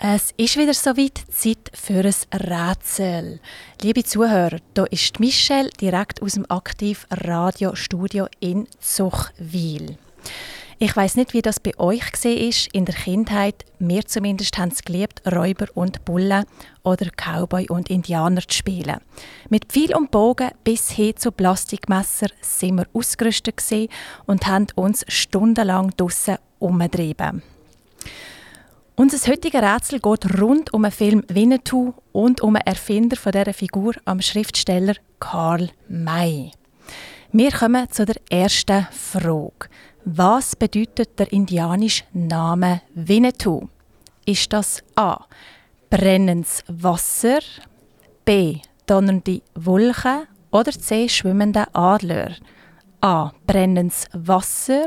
Es ist wieder soweit Zeit für ein Rätsel. Liebe Zuhörer, hier ist Michelle direkt aus dem Aktiv Radiostudio in Zuchwil. Ich weiß nicht, wie das bei euch ist in der Kindheit. Wir zumindest haben es geliebt, Räuber und Bullen oder Cowboy und Indianer zu spielen. Mit Pfeil und Bogen bis hin zu Plastikmesser sind wir ausgerüstet und haben uns stundenlang draussen umgetrieben. Unser heutiges Rätsel geht rund um den Film Winnetou und um den Erfinder von dieser Figur am Schriftsteller Karl May. Wir kommen zu der ersten Frage. Was bedeutet der indianische Name Winnetou? Ist das A. brennendes Wasser, B. donnernde Wolken oder C. schwimmende Adler? A. brennendes Wasser,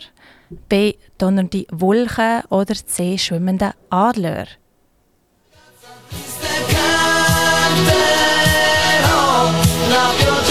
B. Donnernde Wolken oder C. Schwimmende Adler. saponetta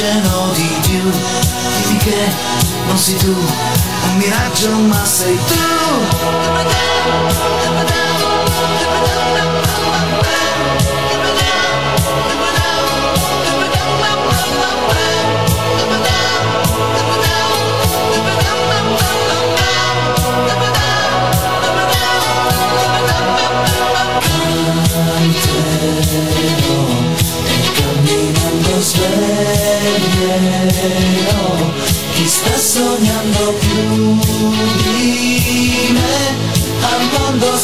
ti ossigeno di più. Dimmi che non sei tu un miraggio ma sei tu sta sognando più di me al mondo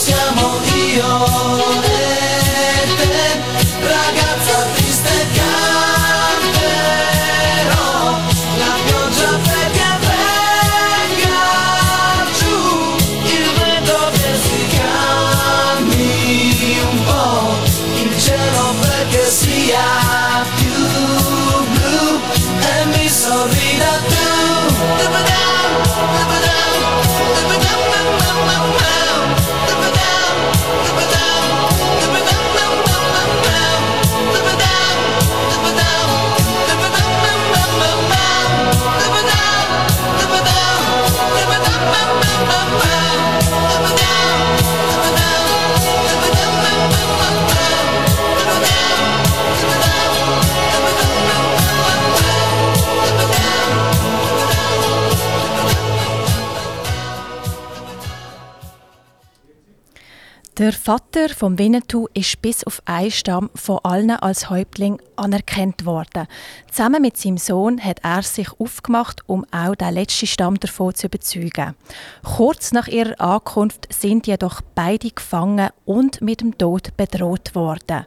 Der Vater von Winnetou ist bis auf einen Stamm von allen als Häuptling anerkannt worden. Zusammen mit seinem Sohn hat er sich aufgemacht, um auch den letzten Stamm davon zu überzeugen. Kurz nach ihrer Ankunft sind jedoch beide gefangen und mit dem Tod bedroht worden.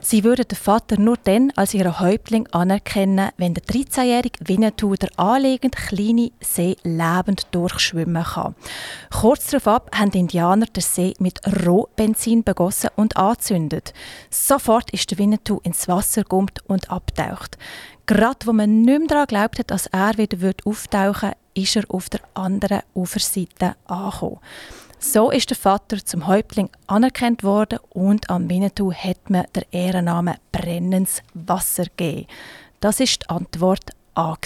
Sie würden den Vater nur dann als ihren Häuptling anerkennen, wenn der 13-jährige Winnetou der anliegend kleine See lebend durchschwimmen kann. Kurz darauf haben die Indianer den See mit Roh Benzin begossen und angezündet. Sofort ist der Winnetou ins Wasser gekommen und abtaucht. Gerade wo man nicht mehr daran glaubt hat, dass er wieder auftauchen würde, ist er auf der anderen Uferseite angekommen. So ist der Vater zum Häuptling anerkannt worden und am Winnetou hat man der Ehrennamen Brennens Wasser gegeben. Das ist die Antwort A.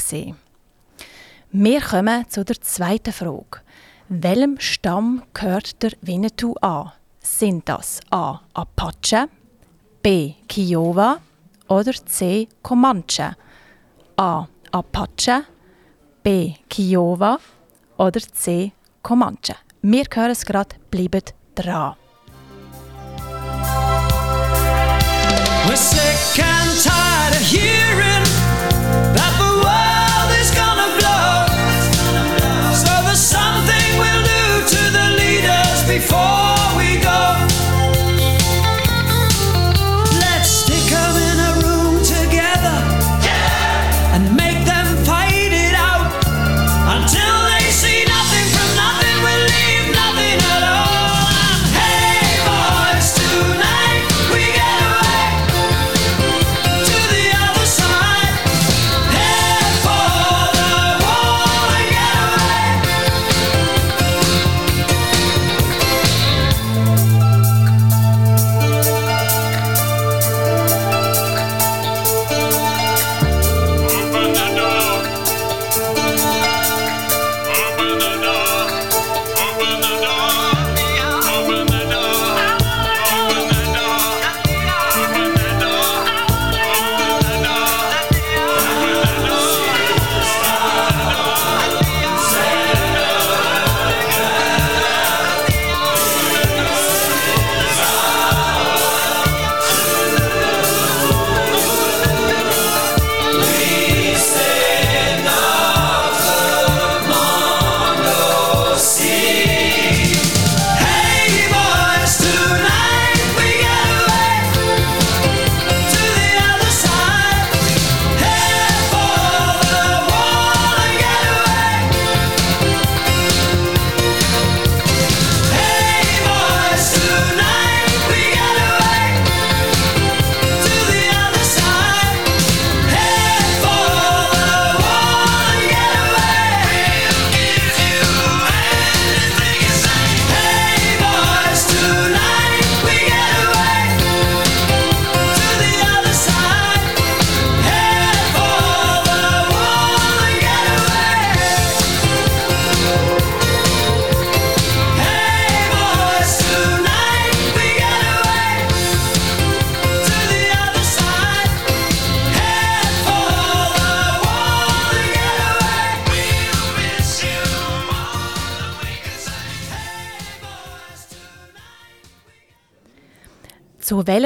Wir kommen zu der zweiten Frage. Welchem Stamm gehört der Winnetou an? Sind das A. Apache, B. Kiowa oder C. Comanche? A. Apache, B. Kiowa oder C. Comanche? Wir hören es gerade, bleibt dran.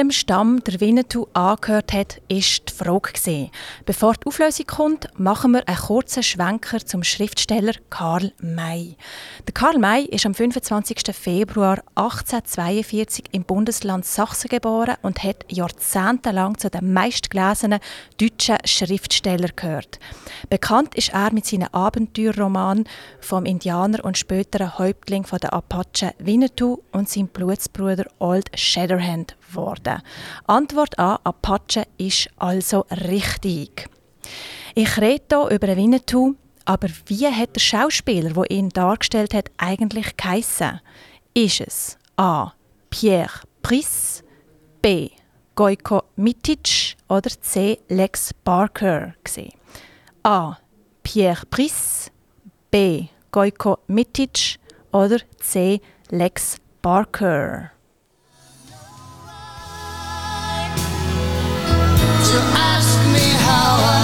Welchem Stamm der Winnetou angehört hat, ist die Frage. Bevor die Auflösung kommt, machen wir einen kurzen Schwenker zum Schriftsteller Karl May. Der Karl May ist am 25. Februar 1842 im Bundesland Sachsen geboren und hat jahrzehntelang zu den meistgelesenen deutschen Schriftstellern gehört. Bekannt ist er mit seinen Abenteuerromanen vom Indianer und späteren Häuptling der Apachen Winnetou und seinem Blutsbruder Old Shatterhand worden. Antwort A, Apache ist also richtig. Ich rede hier über Winnetou, aber wie hat der Schauspieler, der ihn dargestellt hat, eigentlich geheissen? Ist es A. Pierre Brice, B. Gojko Mitic oder C. Lex Barker gewesen? A. Pierre Brice, B. Gojko Mitic oder C. Lex Barker? To ask me how I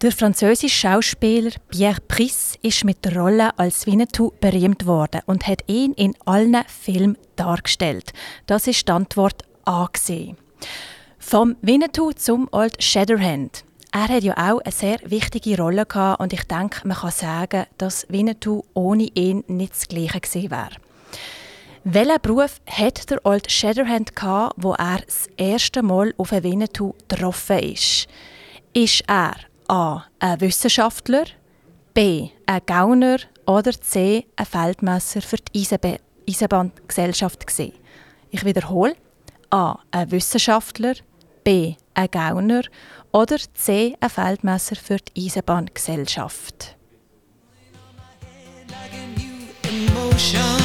Der französische Schauspieler Pierre Brice ist mit der Rolle als Winnetou berühmt worden und hat ihn in allen Filmen dargestellt. Das ist die Antwort A. Vom Winnetou zum Old Shatterhand. Er hat ja auch eine sehr wichtige Rolle gehabt und ich denke, man kann sagen, dass Winnetou ohne ihn nicht das Gleiche gewesen wäre. Welchen Beruf hat der Old Shatterhand gehabt, wo er das erste Mal auf Winnetou getroffen ist? Ist er A. Ein Wissenschaftler, B. Ein Gauner oder C. Ein Feldmesser für die Eisenbe Eisenbahngesellschaft gesehen. Ich wiederhole. A. Ein Wissenschaftler, B. Ein Gauner oder C. Ein Feldmesser für die Eisenbahngesellschaft. Emotion.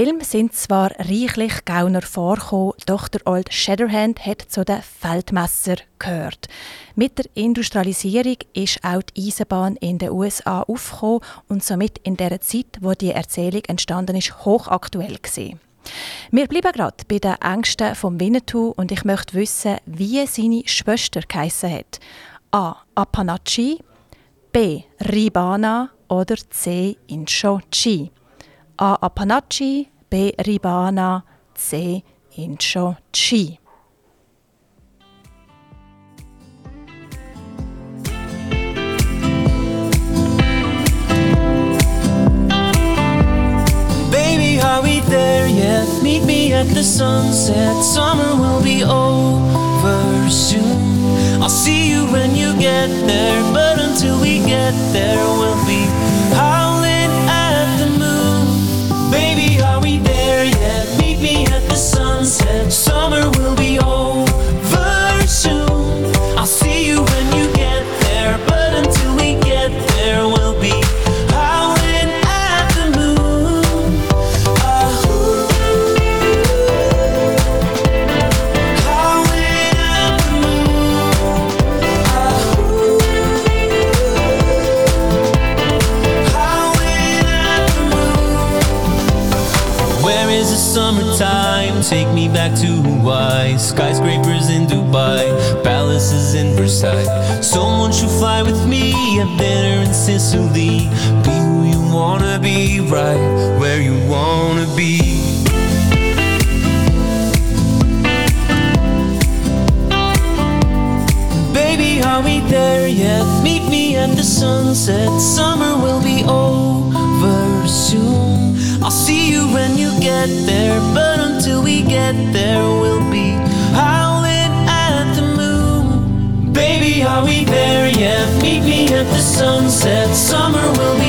Film sind zwar reichlich Gauner vorgekommen, doch der Old Shatterhand hat zu den Feldmesser gehört. Mit der Industrialisierung ist auch die Eisenbahn in den USA aufgekommen und somit in der Zeit, wo die Erzählung entstanden ist, hochaktuell gewesen. Wir bleiben gerade bei den Ängsten vom Winnetou und ich möchte wissen, wie seine Schwester geheissen hat. A. Apanachi, B. Ribana oder C. Incho-Chi. A. Apanachi, B. Ribana, C. Incho Chi. Baby, are we there yet? Meet me at the sunset. Summer will be over soon. I'll see you when you get there, but until we get there, we'll be sunset. Summer will be Take me back to Hawaii. Skyscrapers in Dubai, palaces in Versailles. Someone should fly with me. Have dinner in Sicily. Be who you wanna be, right where you wanna be. Baby, are we there yet? Meet me at the sunset. There, we'll be howling at the moon. Baby, are we there yet? Meet me at the sunset. Summer will be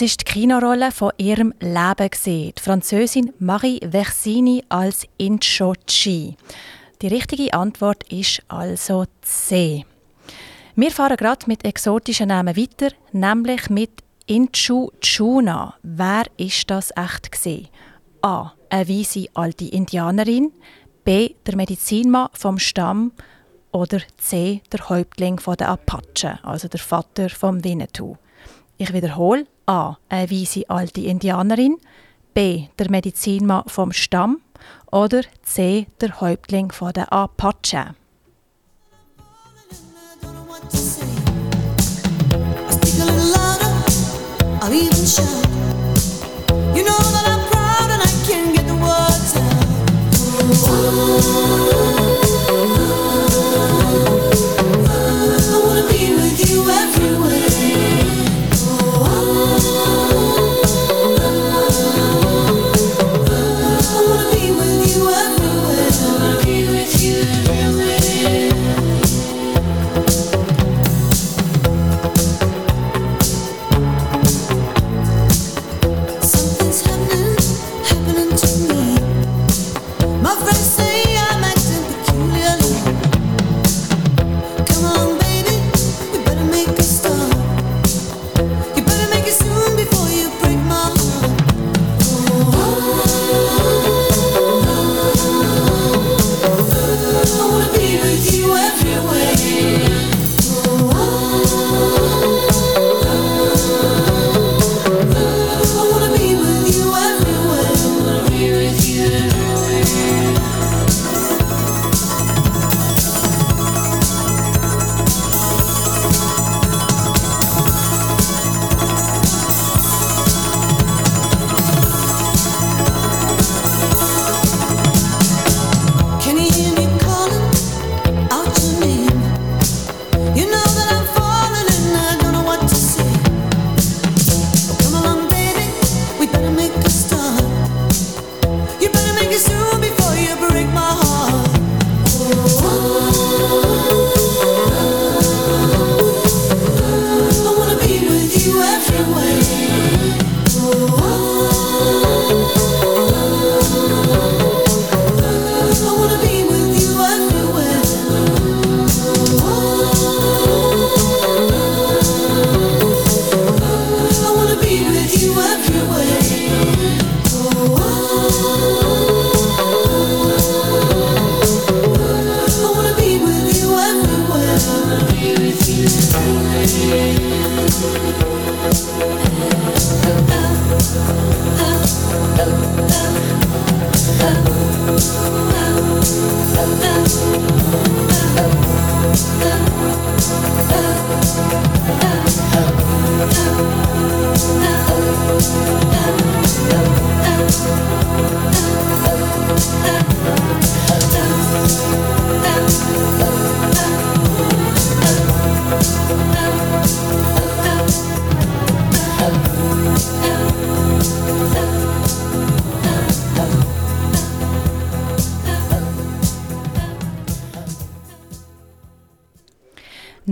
Es ist die Kinorolle von ihrem Leben. Die Französin Marie Versini als Incho-Chi. Die richtige Antwort ist also C. Wir fahren gerade mit exotischen Namen weiter, nämlich mit Inchu. Wer ist das echt gesehen? A. Eine weise alte Indianerin. B. Der Medizinmann vom Stamm. Oder C. Der Häuptling der Apachen, also der Vater vom Winnetou. Ich wiederhole. A. Eine weise alte Indianerin. B. Der Medizinmann vom Stamm. Oder C. Der Häuptling der Apachen. what to say. I speak a little louder, I'll even shout. You know that I'm proud and I can't get the words out. I wanna be with you everywhere.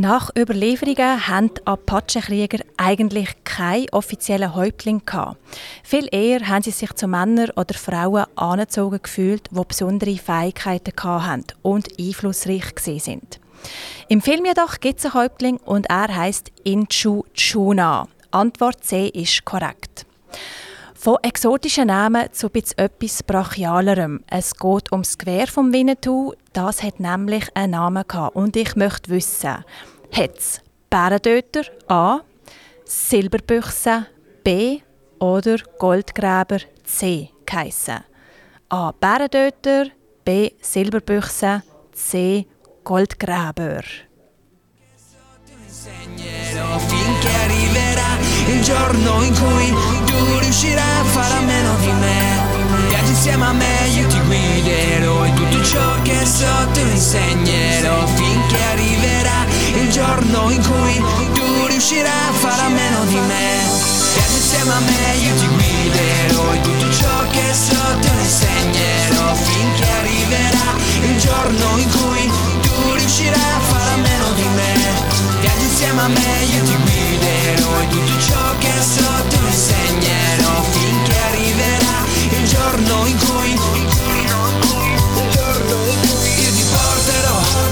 Nach Überlieferungen hatten die Apache-Krieger eigentlich keinen offiziellen Häuptling. Gehabt. Viel eher haben sie sich zu Männern oder Frauen angezogen gefühlt, die besondere Fähigkeiten hatten und einflussreich sind. Im Film jedoch gibt es einen Häuptling und er heißt Inchu Chuna. Antwort C ist korrekt. Von exotischen Namen zu etwas Brachialerem. Es geht ums Gewehr vom Winnetou. Das hat nämlich einen Namen gehabt. Und ich möchte wissen, hat es Bärendöter A, Silberbüchse B oder Goldgräber C geheissen? A. Bärendöter, B. Silberbüchse, C. Goldgräber. finché arriverà il giorno in cui tu riuscirai a fare a meno di me. Viaggi insieme a me, io ti guiderò e tutto ciò che so te lo insegnerò finché arriverà il giorno in cui tu riuscirai a fare a meno di me. Viaggi insieme a me, io ti guiderò e tutto ciò che so te lo insegnerò finché arriverà il giorno in cui tu riuscirai a fare a meno di me. Viaggi insieme a me, io ti guiderò e tutto ciò che so te lo insegnerò finché arriverà il giorno in cui io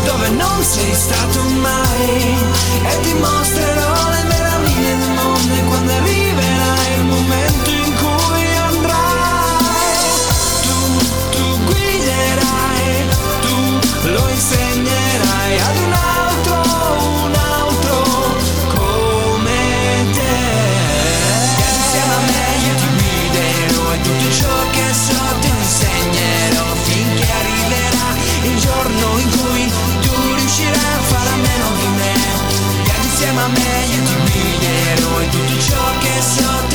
dove non sei stato mai. E ti mostrerò le meraviglie del mondo e quando arriverà impressionar.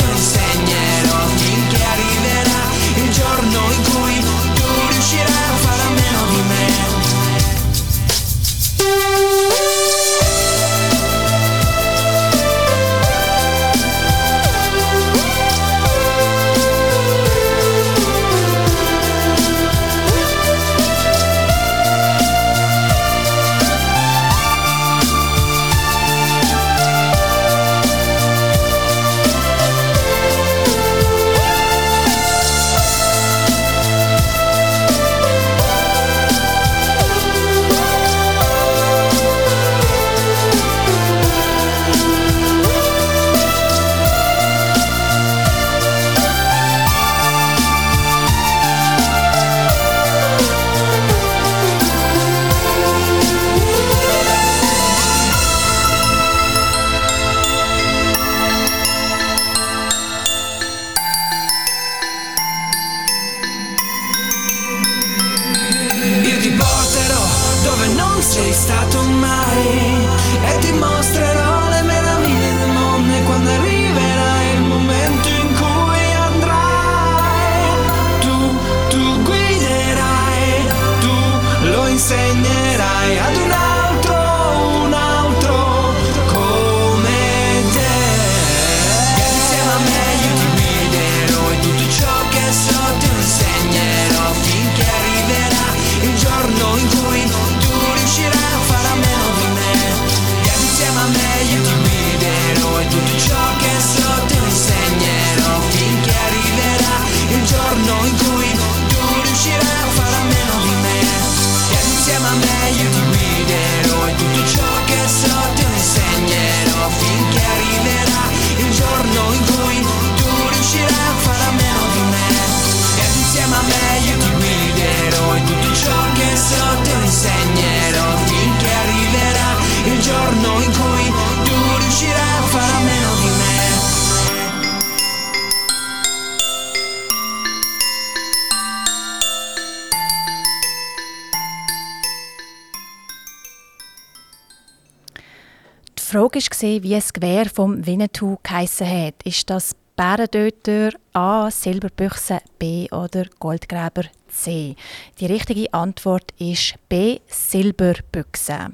Frage war, wie das Gewehr vom Winnetou geheissen hat. Ist das Bärendöter A, Silberbüchse B oder Goldgräber C? Die richtige Antwort ist B, Silberbüchse.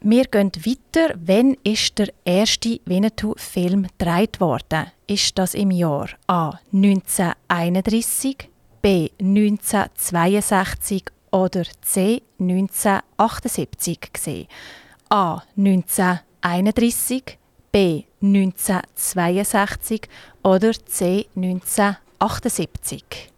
Wir gehen weiter. Wann ist der erste Winnetou-Film gedreht worden? Ist das im Jahr A 1931, B 1962 oder C 1978 gesehen? A 1931, B 1962 oder C 1978.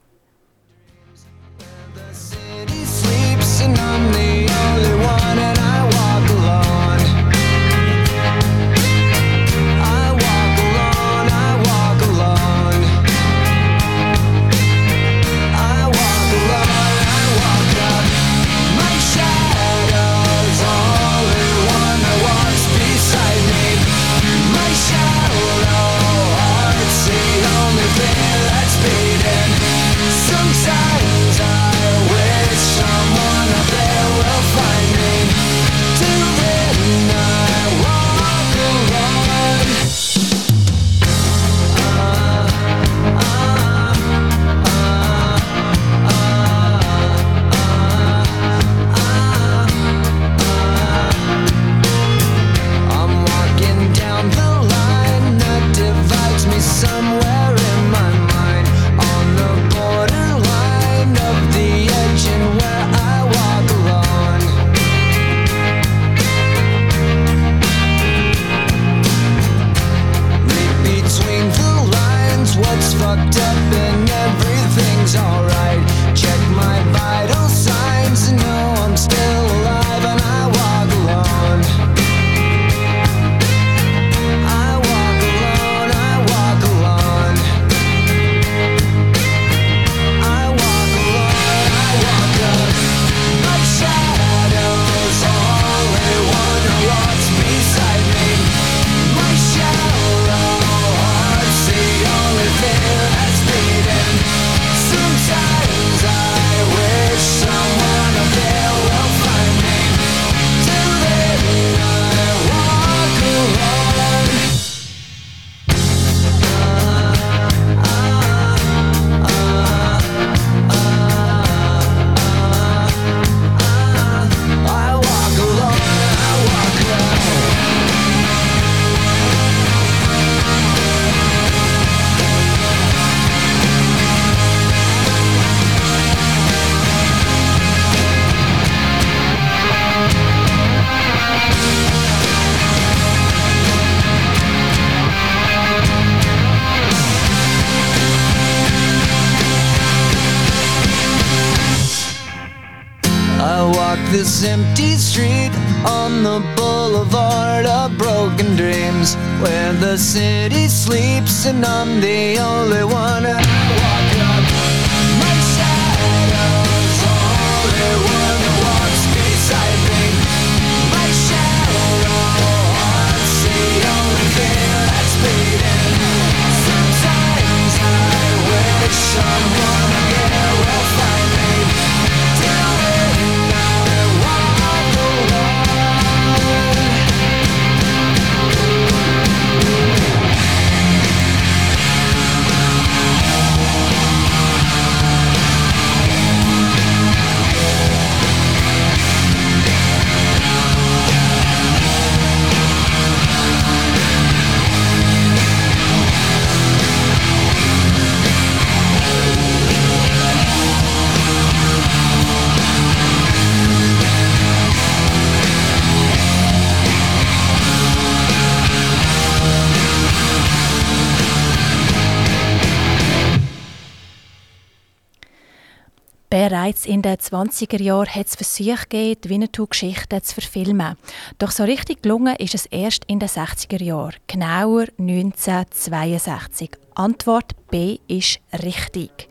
Bereits in den 20er Jahren hat es Versuche gegeben, die Winnetou-Geschichten zu verfilmen. Doch so richtig gelungen ist es erst in den 60er Jahren, genauer 1962. Antwort B ist richtig.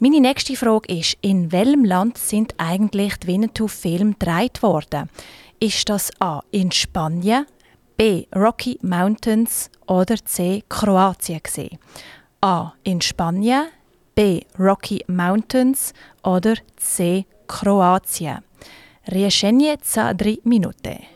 Meine nächste Frage ist, in welchem Land sind eigentlich die Winnetou-Filme gedreht worden? Ist das A in Spanien, B Rocky Mountains oder C Kroatien gewesen? A in Spanien, B. Rocky Mountains oder C. Kroatien. Riešenje za drei minute.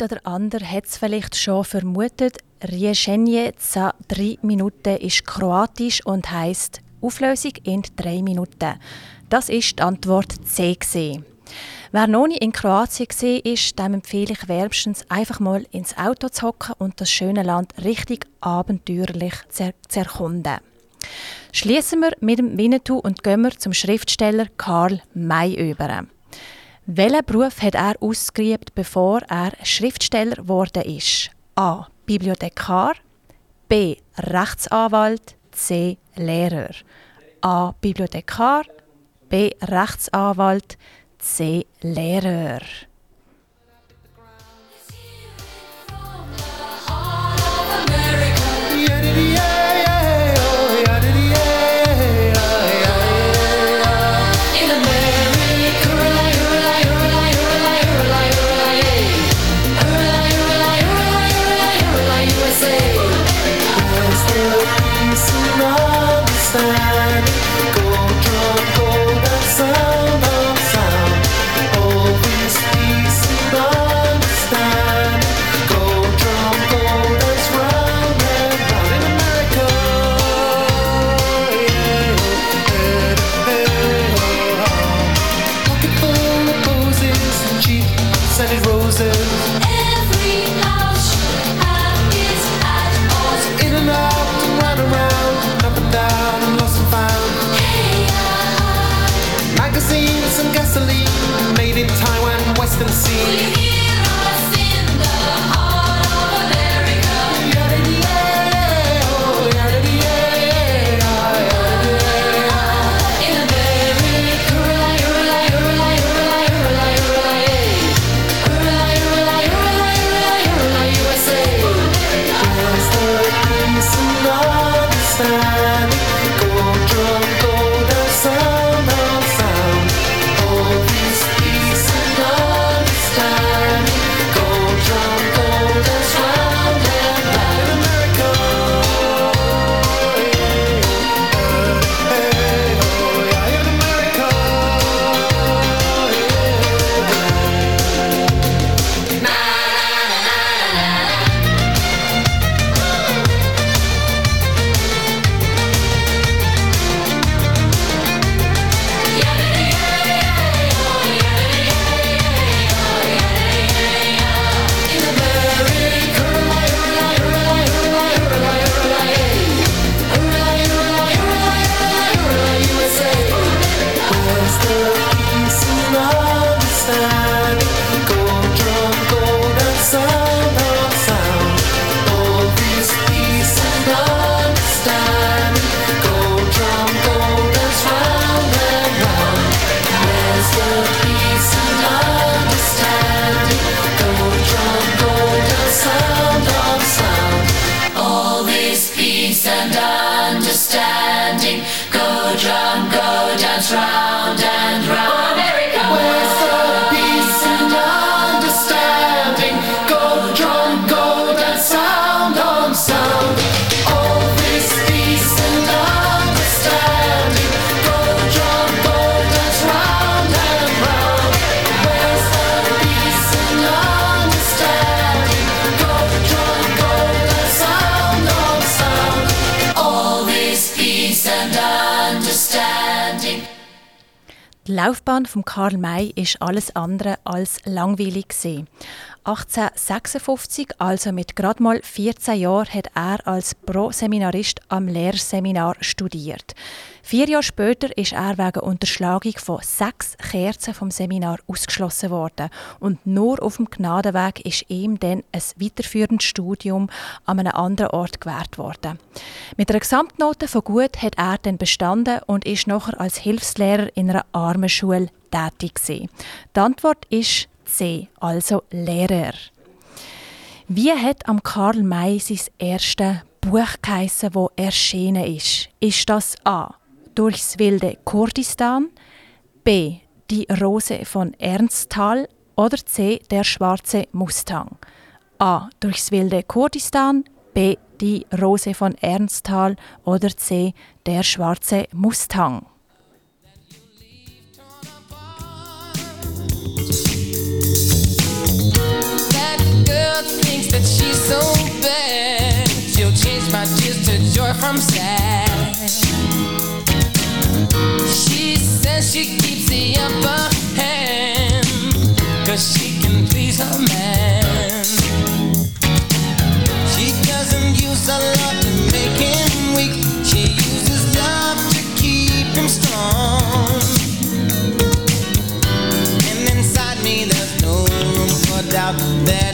ein oder andere hat es vielleicht schon vermutet. Rieschenje za drei Minuten ist kroatisch und heißt Auflösung in drei Minuten. Das ist die Antwort C. Gewesen. Wer noch nie in Kroatien war, ist, dem empfehle ich wärmstens einfach mal ins Auto zu hocken und das schöne Land richtig abenteuerlich zu erkunden. Schließen wir mit dem Winnetou und gehen wir zum Schriftsteller Karl May über. Welchen Beruf hat er ausgeübt, bevor er Schriftsteller geworden ist? A. Bibliothekar. B. Rechtsanwalt. C. Lehrer. A. Bibliothekar. B. Rechtsanwalt. C. Lehrer. Sound on sound. All this peace and understanding. Laufbahn von Karl May ist alles andere als langweilig gewesen. 1856, also mit gerade mal 14 Jahren, hat er als Pro-Seminarist am Lehrseminar studiert. Vier Jahre später ist er wegen Unterschlagung von sechs Kerzen vom Seminar ausgeschlossen worden und nur auf dem Gnadenweg ist ihm dann ein weiterführendes Studium an einem anderen Ort gewährt worden. Mit einer Gesamtnote von gut hat er dann bestanden und ist nachher als Hilfslehrer in einer Armenschule tätig gewesen. Die Antwort ist C, also Lehrer. Wie hat am Karl May sein erstes Buch geheissen, wo erschienen ist? Ist das A. Durchs wilde Kurdistan, B. Die Rose von Ernsthal oder C. Der schwarze Mustang? A. Durchs wilde Kurdistan, B. Die Rose von Ernsthal oder C. Der schwarze Mustang? So bad. She'll change my tears to joy from sad. She says she keeps the upper hand. Cause she can please her man. She doesn't use her love to make him weak. She uses love to keep him strong. And inside me there's no room for doubt that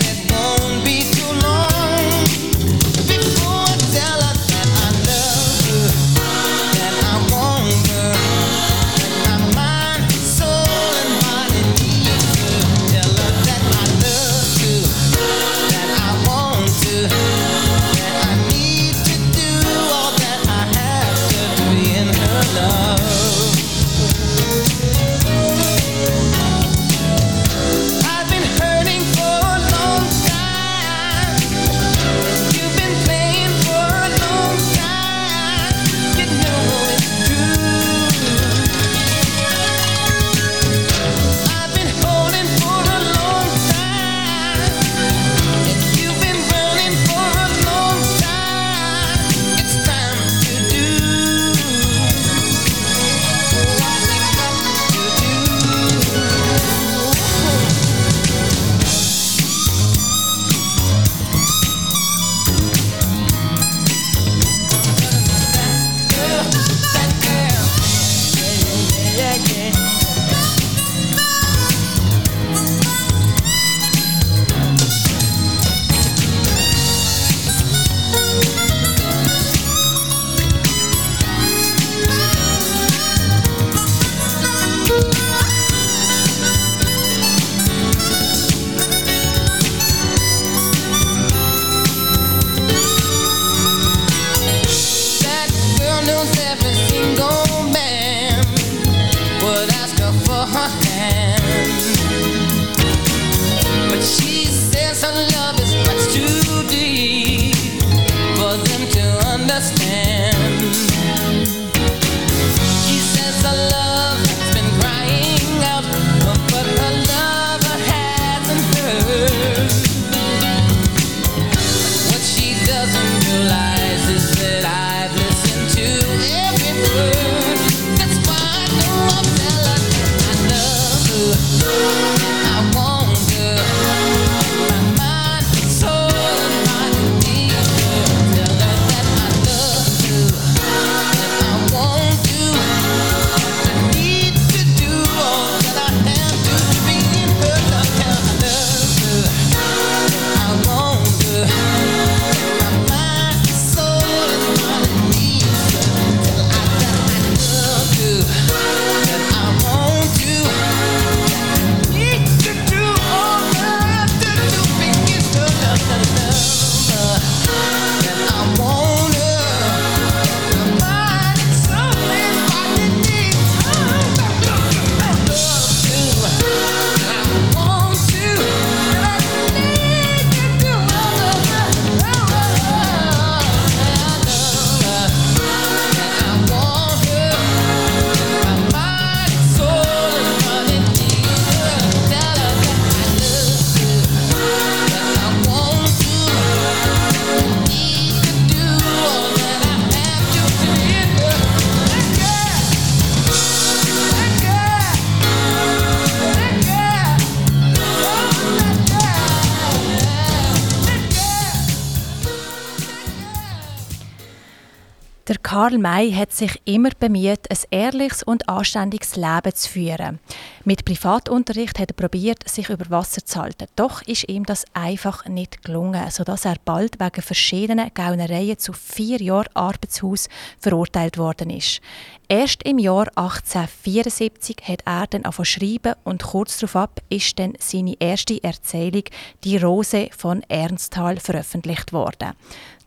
Karl May hat sich immer bemüht, ein ehrliches und anständiges Leben zu führen. Mit Privatunterricht hat er probiert, sich über Wasser zu halten. Doch ist ihm das einfach nicht gelungen, sodass er bald wegen verschiedenen Gaunereien zu vier Jahren Arbeitshaus verurteilt worden ist. Erst im Jahr 1874 hat er dann angefangen schreiben und kurz darauf ist dann seine erste Erzählung «Die Rose» von Ernsthal veröffentlicht worden.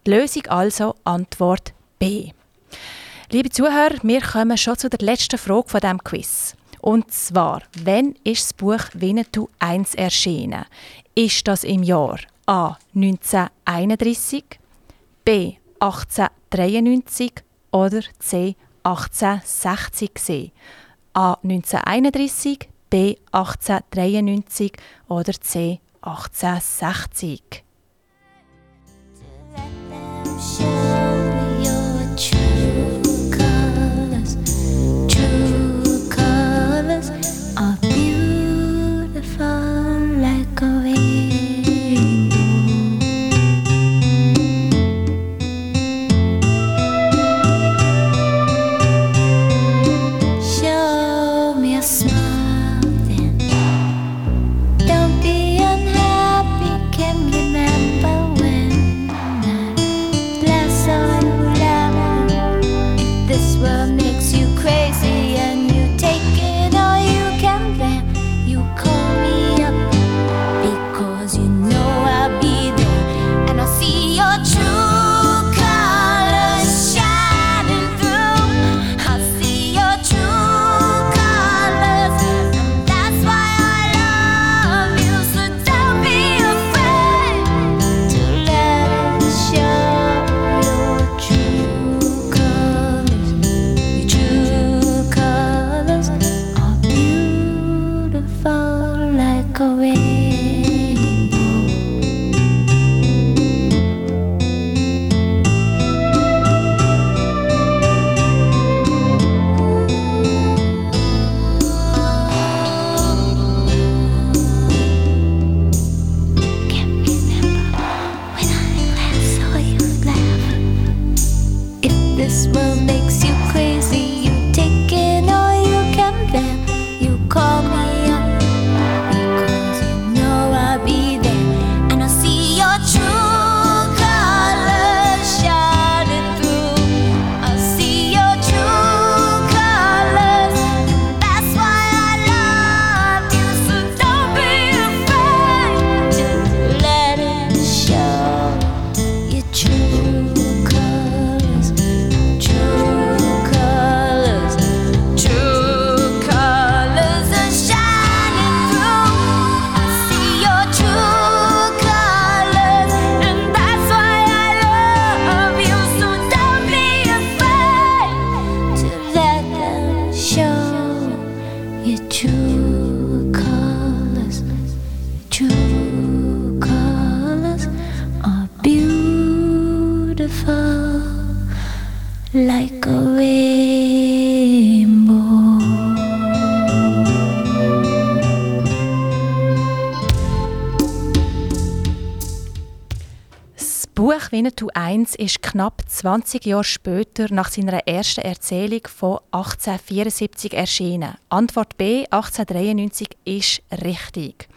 Die Lösung also Antwort B. Liebe Zuhörer, wir kommen schon zu der letzten Frage von diesem Quiz. Und zwar, wann ist das Buch Winnetou 1 erschienen? Ist das im Jahr A. 1931, B. 1893 oder C. 1860 gewesen? A. 1931, B. 1893 oder C. 1860? Winnetou 1 ist knapp 20 Jahre später nach seiner ersten Erzählung von 1874 erschienen. Antwort B 1893 ist richtig.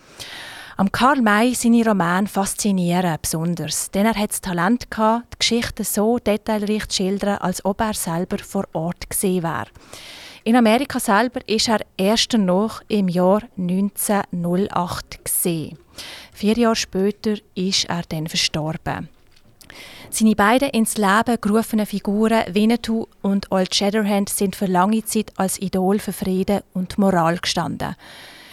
Am Karl May seine Romane faszinieren besonders, denn er hat das Talent gehabt, die Geschichten so detailreich zu schildern, als ob er selber vor Ort gesehen wäre. In Amerika selber ist er erst noch im Jahr 1908 gesehen. Vier Jahre später ist er dann verstorben. Seine beiden ins Leben gerufenen Figuren Winnetou und Old Shatterhand sind für lange Zeit als Idol für Frieden und Moral gestanden.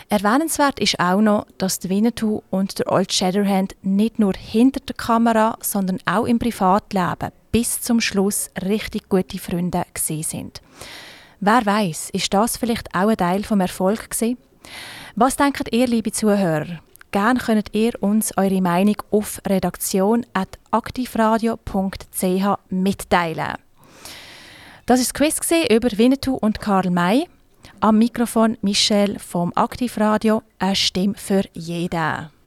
Erwähnenswert ist auch noch, dass Winnetou und der Old Shatterhand nicht nur hinter der Kamera, sondern auch im Privatleben bis zum Schluss richtig gute Freunde gesehen sind. Wer weiß, ist das vielleicht auch ein Teil vom Erfolg gewesen? Was denkt ihr, liebe Zuhörer? Gerne könnt ihr uns eure Meinung auf redaktion.aktivradio.ch mitteilen. Das war das Quiz über Winnetou und Karl May. Am Mikrofon Michelle vom Aktivradio, eine Stimme für jeden.